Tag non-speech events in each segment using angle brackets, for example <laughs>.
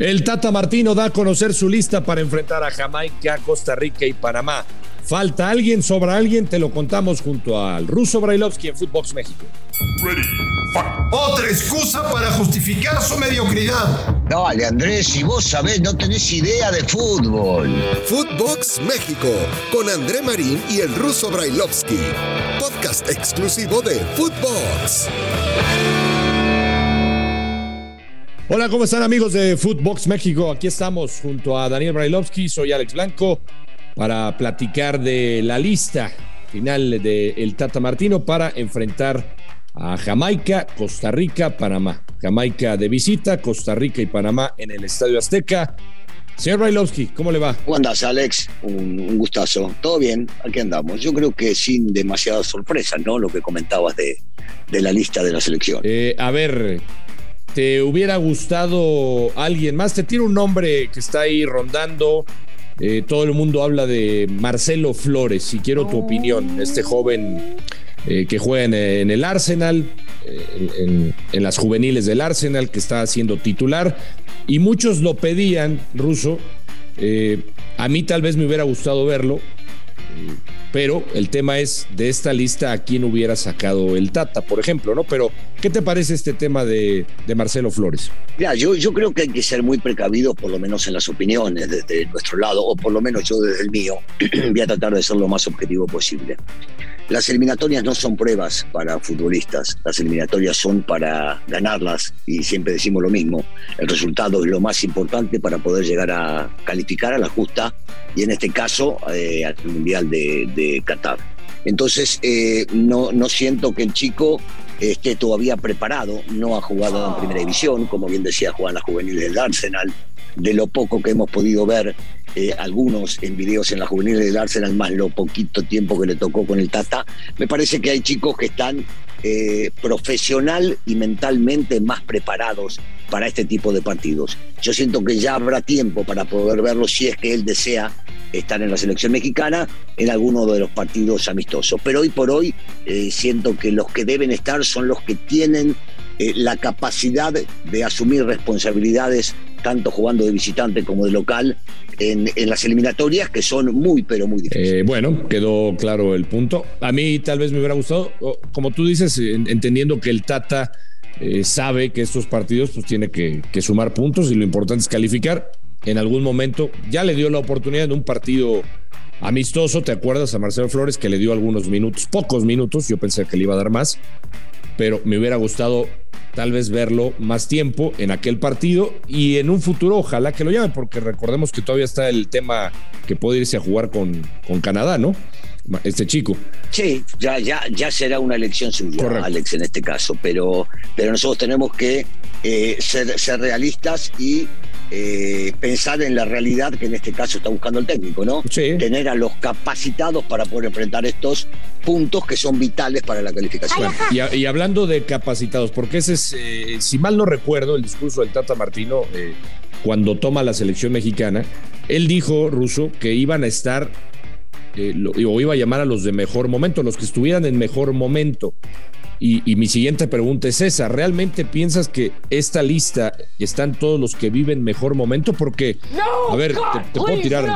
El Tata Martino da a conocer su lista para enfrentar a Jamaica, Costa Rica y Panamá. ¿Falta alguien? ¿Sobra alguien? Te lo contamos junto al ruso Brailovsky en Footbox México. Otra excusa para justificar su mediocridad. Dale, Andrés, si vos sabés, no tenés idea de fútbol. Footbox México, con André Marín y el ruso Brailovsky. Podcast exclusivo de Footbox. Hola, ¿cómo están amigos de Footbox México? Aquí estamos junto a Daniel Brailovsky, soy Alex Blanco, para platicar de la lista final de el Tata Martino para enfrentar a Jamaica, Costa Rica, Panamá. Jamaica de visita, Costa Rica y Panamá en el Estadio Azteca. Señor Brailovsky, ¿cómo le va? ¿Cómo andás, Alex? Un, gustazo. ¿Todo bien? Aquí andamos. Yo creo que sin demasiadas sorpresas, ¿no? Lo que comentabas de, de la lista de la selección. Eh, a ver, ¿Te hubiera gustado alguien más? Te tiro un nombre que está ahí rondando. Eh, todo el mundo habla de Marcelo Flores, y quiero tu opinión. Este joven eh, que juega en, el Arsenal, eh, en, las juveniles del Arsenal, que está siendo titular. Y muchos lo pedían, Ruso. a mí tal vez me hubiera gustado verlo. Pero el tema es de esta lista a quién hubiera sacado el Tata, por ejemplo, ¿no? Pero, ¿qué te parece este tema de, Marcelo Flores? Ya, yo, yo creo que hay que ser muy precavidos, por lo menos en las opiniones desde nuestro lado, o por lo menos yo desde el mío, <clears throat> voy a tratar de ser lo más objetivo posible. Las eliminatorias no son pruebas para futbolistas, las eliminatorias son para ganarlas y siempre decimos lo mismo, el resultado es lo más importante para poder llegar a calificar a la justa y en este caso eh, al Mundial de, Qatar. Entonces eh, no, siento que el chico esté todavía preparado, no ha jugado en primera división, como bien decía, juega en la juvenil del Arsenal, de lo poco que hemos podido ver eh, algunos en videos en la juvenil del Arsenal, más lo poquito tiempo que le tocó con el Tata, me parece que hay chicos que están eh, profesional y mentalmente más preparados para este tipo de partidos. Yo siento que ya habrá tiempo para poder verlo si es que él desea estar en la selección mexicana en alguno de los partidos amistosos. Pero hoy por hoy eh, siento que los que deben estar son los que tienen la capacidad de asumir responsabilidades tanto jugando de visitante como de local en, las eliminatorias que son muy, pero muy difíciles. Eh, bueno, quedó claro el punto. A mí tal vez me hubiera gustado, como tú dices, entendiendo que el Tata eh, sabe que estos partidos pues tiene que, sumar puntos y lo importante es calificar. En algún momento ya le dio la oportunidad en un partido amistoso, ¿te acuerdas a Marcelo Flores que le dio algunos minutos, pocos minutos, yo pensé que le iba a dar más, pero me hubiera gustado tal vez verlo más tiempo en aquel partido y en un futuro ojalá que lo llame, porque recordemos que todavía está el tema que puede irse a jugar con, con Canadá, ¿no? Este chico. Sí, ya, ya, ya será una elección suya, Alex, en este caso, pero, pero nosotros tenemos que eh, ser, ser realistas y eh, pensar en la realidad que en este caso está buscando el técnico, ¿no? Tener a los capacitados para poder enfrentar estos puntos que son vitales para la calificación. y, hablando de capacitados, porque ese es, eh, si mal no recuerdo, el discurso del Tata Martino eh, cuando toma la selección mexicana, él dijo, Ruso, que iban a estar o iba a llamar a los de mejor momento, los que estuvieran en mejor momento. Y, mi siguiente pregunta es esa, ¿realmente piensas que esta lista están todos los que viven mejor momento? Porque, a ver, te, puedo tirar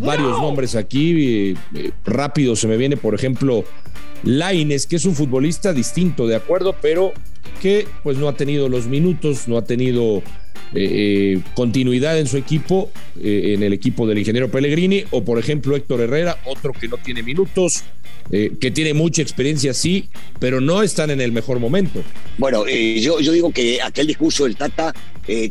varios nombres aquí, eh, rápido se me viene, por ejemplo, Laines, que es un futbolista distinto, de acuerdo, pero que pues no ha tenido los minutos, no ha tenido eh, eh, continuidad en su equipo, eh, en el equipo del ingeniero Pellegrini, o por ejemplo Héctor Herrera, otro que no tiene minutos, que tiene mucha experiencia, sí, pero no están en el mejor momento. Bueno, yo, yo digo que aquel discurso del Tata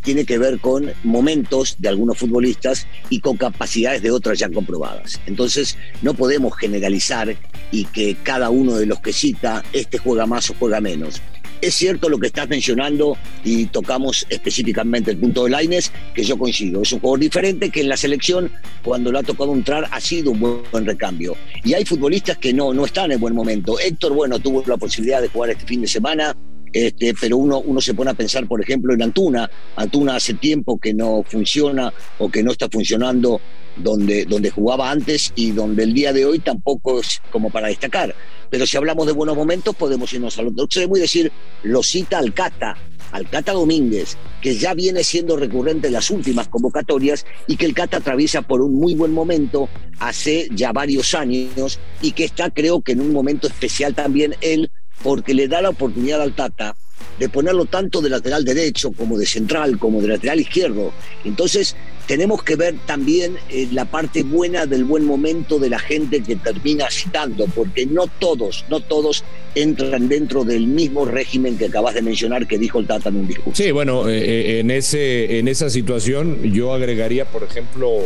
tiene que ver con momentos de algunos futbolistas y con capacidades de otras ya comprobadas. Entonces, no podemos generalizar y que cada uno de los que cita, este juega más o juega menos. Es cierto lo que estás mencionando y tocamos específicamente el punto de Laines, que yo coincido. Es un jugador diferente que en la selección, cuando le ha tocado entrar, ha sido un buen, recambio. Y hay futbolistas que no, no están en buen momento. Héctor, bueno, tuvo la posibilidad de jugar este fin de semana, este, pero uno, uno se pone a pensar, por ejemplo, en Antuna. Antuna hace tiempo que no funciona o que no está funcionando donde, donde jugaba antes y donde el día de hoy tampoco es como para destacar. Pero si hablamos de buenos momentos, podemos irnos al otro extremo y decir, lo cita Alcata. al Cata Domínguez, que ya viene siendo recurrente en las últimas convocatorias y que el Cata atraviesa por un muy buen momento hace ya varios años y que está creo que en un momento especial también él porque le da la oportunidad al Tata de ponerlo tanto de lateral derecho como de central, como de lateral izquierdo. Entonces, tenemos que ver también eh, la parte buena del buen momento de la gente que termina citando, porque no todos, no todos entran dentro del mismo régimen que acabas de mencionar que dijo el Tata en un discurso. Sí, bueno, eh, eh, en, ese, en esa situación yo agregaría, por ejemplo,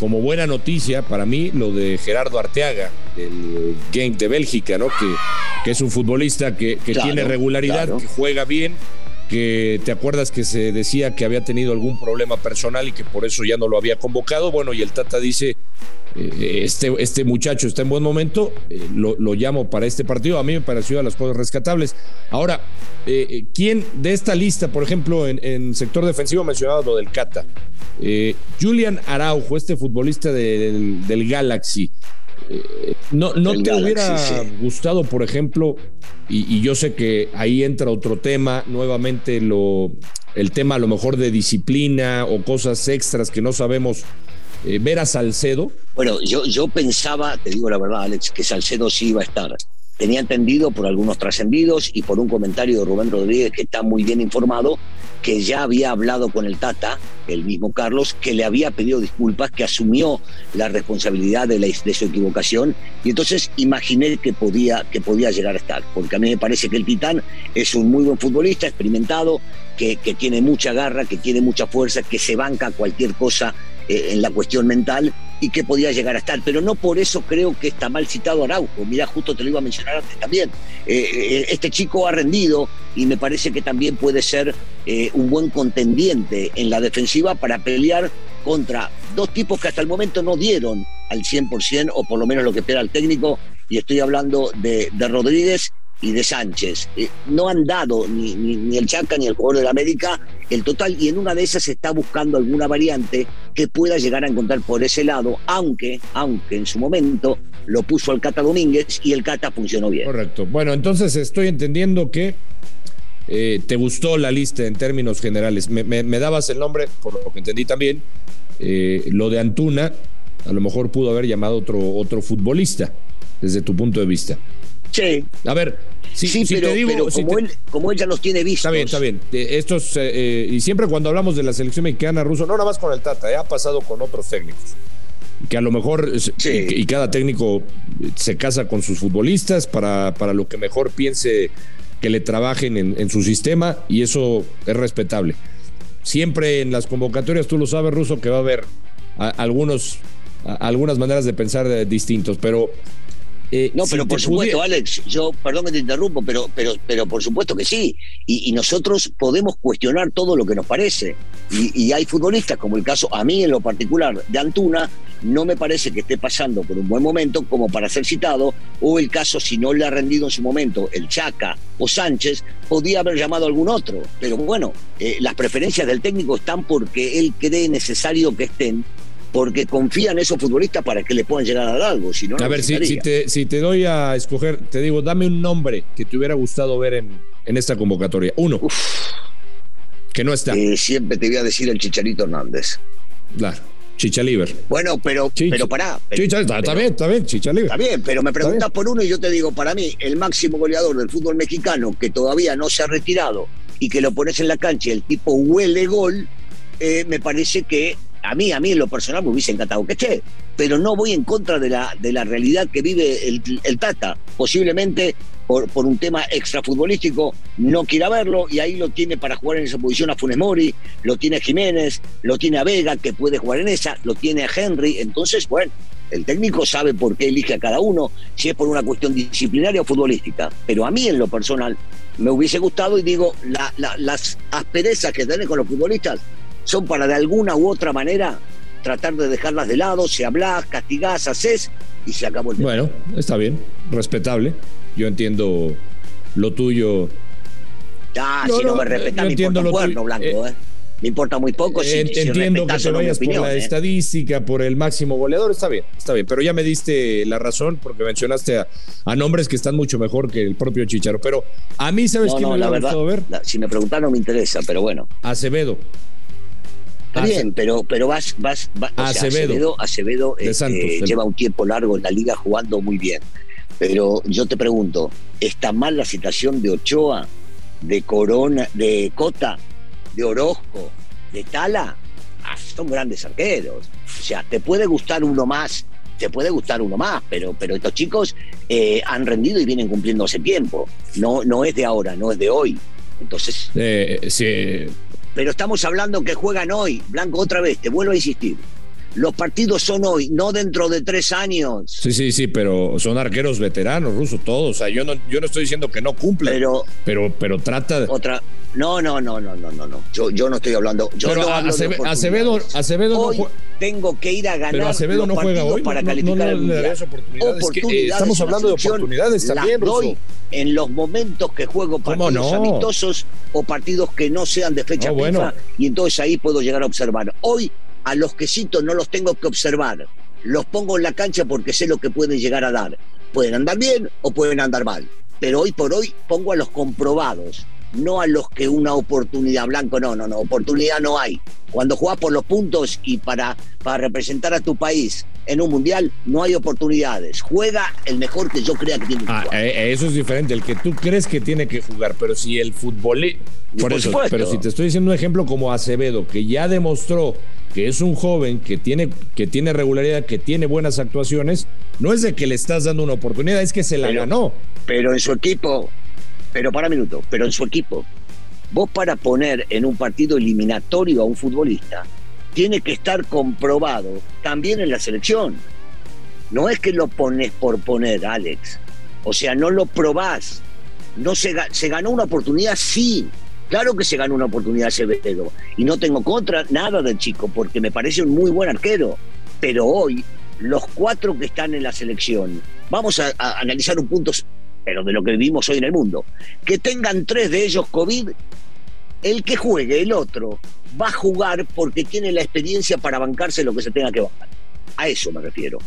como buena noticia para mí lo de Gerardo Arteaga, el Game de Bélgica, ¿no? Que, que es un futbolista que, tiene regularidad, que juega bien, que te acuerdas que se decía que había tenido algún problema personal y que por eso ya no lo había convocado. Bueno, y el Tata dice, eh, este, este muchacho está en buen momento, eh, lo, llamo para este partido. A mí me pareció a las cosas rescatables. Ahora, eh, ¿quién de esta lista, por ejemplo, en, sector defensivo mencionado lo del Cata? Julian Araujo, este futbolista del, del Galaxy. ¿No, no te hubiera gustado, por ejemplo, y, yo sé que ahí entra otro tema, nuevamente lo, el tema a lo mejor de disciplina o cosas extras que no sabemos, eh, ver a Salcedo? Bueno, yo, yo pensaba, te digo la verdad, Alex, que Salcedo sí iba a estar. Tenía entendido por algunos trascendidos y por un comentario de Rubén Rodríguez que está muy bien informado que ya había hablado con el Tata, el mismo Carlos, que le había pedido disculpas, que asumió la responsabilidad de, su equivocación. Y entonces imaginé que podía, que podía llegar a estar, porque a mí me parece que el Titán es un muy buen futbolista, experimentado, que, que tiene mucha garra, que tiene mucha fuerza, que se banca cualquier cosa eh, en la cuestión mental y que podía llegar a estar. Pero no por eso creo que está mal citado Araujo. Mira, justo te lo iba a mencionar antes también. Eh, eh, este chico ha rendido y me parece que también puede ser un buen contendiente en la defensiva para pelear contra dos tipos que hasta el momento no dieron al 100% o por lo menos lo que espera el técnico. Y estoy hablando de Rodríguez y de Sánchez. Eh, no han dado ni, ni, el Chaca ni el jugador de la América el total y en una de esas se está buscando alguna variante que pueda llegar a encontrar por ese lado, aunque, aunque en su momento lo puso al Cata Domínguez y el Cata funcionó bien. Correcto. Bueno, entonces estoy entendiendo que eh, te gustó la lista en términos generales. Me, dabas el nombre, por lo que entendí también, eh, lo de Antuna, a lo mejor pudo haber llamado otro, otro futbolista, desde tu punto de vista. Sí. A ver, sí, pero, te digo, como, él, como, ya los tiene vistos. Está bien, está bien. Estos, eh, eh, y siempre cuando hablamos de la selección mexicana, ruso, no nada más con el Tata, eh, ha pasado con otros técnicos. Que a lo mejor, y, cada técnico se casa con sus futbolistas para, para lo que mejor piense que le trabajen en, su sistema, y eso es respetable. Siempre en las convocatorias, tú lo sabes, Ruso, que va a haber algunos, algunas maneras de pensar distintos, pero eh, no, pero por supuesto, Alex, yo, perdón que te interrumpo, pero, pero, pero por supuesto que sí. Y, nosotros podemos cuestionar todo lo que nos parece. Y, hay futbolistas, como el caso, a mí en lo particular, de Antuna, no me parece que esté pasando por un buen momento como para ser citado, o el caso, si no le ha rendido en su momento, el Chaca o Sánchez, podía haber llamado a algún otro. Pero bueno, eh, las preferencias del técnico están porque él cree necesario que estén porque confía en esos futbolistas para que le puedan llegar a dar algo. Si no, a ver, si, te, si te doy a escoger, te digo, dame un nombre que te hubiera gustado ver en, en esta convocatoria. Uno. Que no está. Eh, siempre te voy a decir el Chicharito Hernández. Claro. Chichaliver. Bueno, pero, pero pará. está, bien, está bien, Chichaliver. Está bien, pero me preguntas por uno y yo te digo, para mí, el máximo goleador del fútbol mexicano que todavía no se ha retirado y que lo pones en la cancha y el tipo huele gol, eh, me parece que a mí, a mí en lo personal me hubiese encantado que esté, pero no voy en contra de la, de la realidad que vive el, Tata. Posiblemente por, un tema extrafutbolístico no quiera verlo y ahí lo tiene para jugar en esa posición a Funes Mori, lo tiene a Jiménez, lo tiene a Vega que puede jugar en esa, lo tiene a Henry. Entonces, bueno, el técnico sabe por qué elige a cada uno, si es por una cuestión disciplinaria o futbolística. Pero a mí en lo personal me hubiese gustado y digo, las asperezas que tienen con los futbolistas son para de alguna u otra manera tratar de dejarlas de lado, se hablas, castigás, haces y se acabó el tema. Bueno, está bien, respetable. Yo entiendo lo tuyo. Ah, si no, me respeta, me importa un cuerno blanco, eh, ¿eh? me importa muy poco. Si, entiendo que te vayas por la ¿eh? estadística, por el máximo goleador, está bien, está bien, pero ya me diste la razón porque mencionaste a, nombres que están mucho mejor que el propio Chicharo. Pero a mí, ¿sabes quién me la verdad, ver? si me preguntan, no me interesa, pero bueno. Acevedo. Está bien, pero, pero vas, vas, Acevedo, Acevedo, este, lleva un tiempo largo en la liga jugando muy bien. Pero yo te pregunto, ¿está mal la situación de Ochoa, de Corona, de Cota, de Orozco, de Tala? Ah, son grandes arqueros. O sea, te puede gustar uno más, te puede gustar uno más, pero, pero estos chicos eh, han rendido y vienen cumpliendo hace tiempo. No, no es de ahora, no es de hoy. Entonces. Eh, sí, pero estamos hablando que juegan hoy. Blanco, otra vez, te vuelvo a insistir. Los partidos son hoy, no dentro de tres años. Sí, sí, sí, pero son arqueros veteranos, rusos, todos. O sea, yo no, yo no estoy diciendo que no cumplen. Pero, pero, pero trata de. Otra. No, no, no, no, no, no, no. Yo, yo no estoy hablando. Yo pero no Acevedo, Acevedo hoy no tengo que ir a ganar. Pero Acevedo no juega hoy. Para calificar no, oportunidades. estamos hablando de oportunidades también, doy en los momentos que juego partidos amistosos o partidos que no sean de fecha FIFA y entonces ahí puedo llegar a observar. Hoy a los quesitos no los tengo que observar, los pongo en la cancha porque sé lo que pueden llegar a dar. Pueden andar bien o pueden andar mal, pero hoy por hoy pongo a los comprobados, no a los que una oportunidad blanco, no, no, no, oportunidad no hay. Cuando jugás por los puntos y para, para representar a tu país en un mundial, no hay oportunidades. Juega el mejor que yo crea que tiene que ah, jugar. Eh, eso es diferente, el que tú crees que tiene que jugar, pero si el fútbol. Por, eso, pero si te estoy diciendo un ejemplo como Acevedo, que ya demostró que es un joven que tiene, que tiene regularidad, que tiene buenas actuaciones, no es de que le estás dando una oportunidad, es que se la ganó. Pero en su equipo, pero para minuto, pero en su equipo, vos para poner en un partido eliminatorio a un futbolista, tiene que estar comprobado también en la selección. No es que lo pones por poner, Alex. O sea, no lo probás. No se, se ganó una oportunidad, sí. Claro que se ganó una oportunidad Acevedo. Y no tengo contra nada del chico, porque me parece un muy buen arquero. Pero hoy, los cuatro que están en la selección, vamos a, a analizar un punto, pero de lo que vivimos hoy en el mundo. Que tengan tres de ellos COVID, el que juegue, el otro, va a jugar porque tiene la experiencia para bancarse lo que se tenga que bancar. A eso me refiero.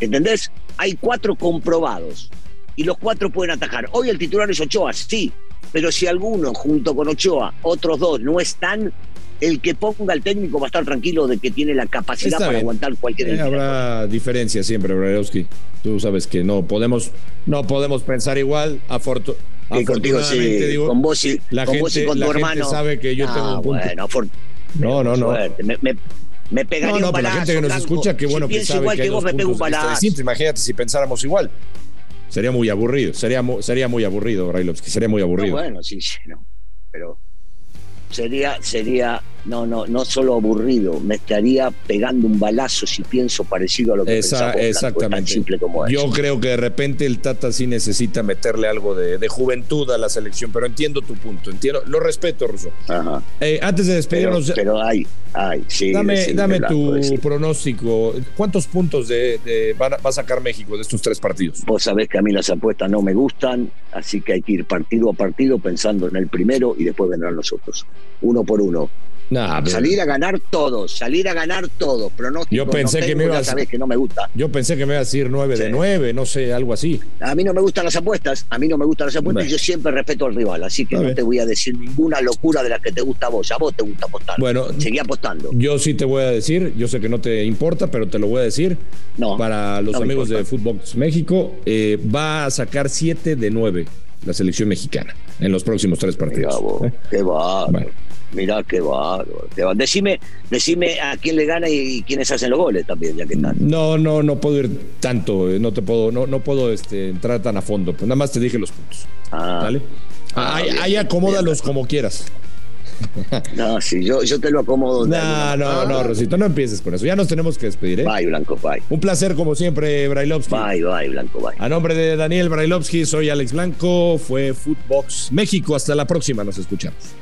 ¿Entendés? Hay cuatro comprobados y los cuatro pueden atajar. Hoy el titular es Ochoa, sí, pero si alguno junto con Ochoa, otros dos no están, el que ponga el técnico va a estar tranquilo de que tiene la capacidad para aguantar cualquier eh, Habrá diferencia siempre, Brailovsky. Tú sabes que no podemos, no podemos pensar igual. afortunadamente, digo, con vos y, la con, gente, vos y con tu hermano. sabe que yo tengo un punto. Bueno, no, no, no. Me, me, me pegaría no, no, pero la gente que nos escucha, qué bueno que sabe igual que, vos me pego un balazo. Imagínate si pensáramos igual. Sería muy aburrido, sería, sería muy aburrido, Brailovsky, sería muy aburrido. bueno, sí, sí, no. Pero sería, sería, no, no, no solo aburrido, me estaría pegando un balazo si pienso parecido a lo que Esa, Exactamente. simple como Yo creo que de repente el Tata sí necesita meterle algo de, juventud a la selección, pero entiendo tu punto, entiendo, lo respeto, Russo. Eh, antes de despedirnos. Pero, hay, hay, sí. Dame, dame tu pronóstico. ¿Cuántos puntos de, va, a sacar México de estos tres partidos? Vos sabés que a mí las apuestas no me gustan, así que hay que ir partido a partido pensando en el primero y después vendrán los otros uno por uno. Salir a ganar todos, salir a ganar todos. Pronóstico, yo pensé que me ibas, que no me gusta. Yo pensé que me iba a decir 9 de 9, no sé, algo así. A mí no me gustan las apuestas, a mí no me gustan las apuestas yo siempre respeto al rival, así que no te voy a decir ninguna locura de la que te gusta a vos, a vos te gusta apostar. Bueno, seguí apostando. Yo sí te voy a decir, yo sé que no te importa, pero te lo voy a decir. No, para los amigos de Fútbol México, eh, va a sacar 7 de 9 la selección mexicana en los próximos tres partidos. ¿Eh? Qué va. Mirá qué va, Decime, decime a quién le gana y, quiénes hacen los goles también, ya que están. No, no, no puedo ir tanto, eh, no te puedo, no, no puedo este, entrar tan a fondo, pues nada más te dije los puntos. Ah, ¿Vale? Ah, ahí, acomódalos como quieras. <laughs> No, sí, yo, yo te lo acomodo. No, no, no, Rosito, no empieces con eso. Ya nos tenemos que despedir, ¿eh? Bye, Blanco, bye. Un placer, como siempre, Brailovsky. Bye, bye, Blanco, bye. A nombre de Daniel Brailovsky, soy Alex Blanco. Fue Footbox México. Hasta la próxima, nos escuchamos.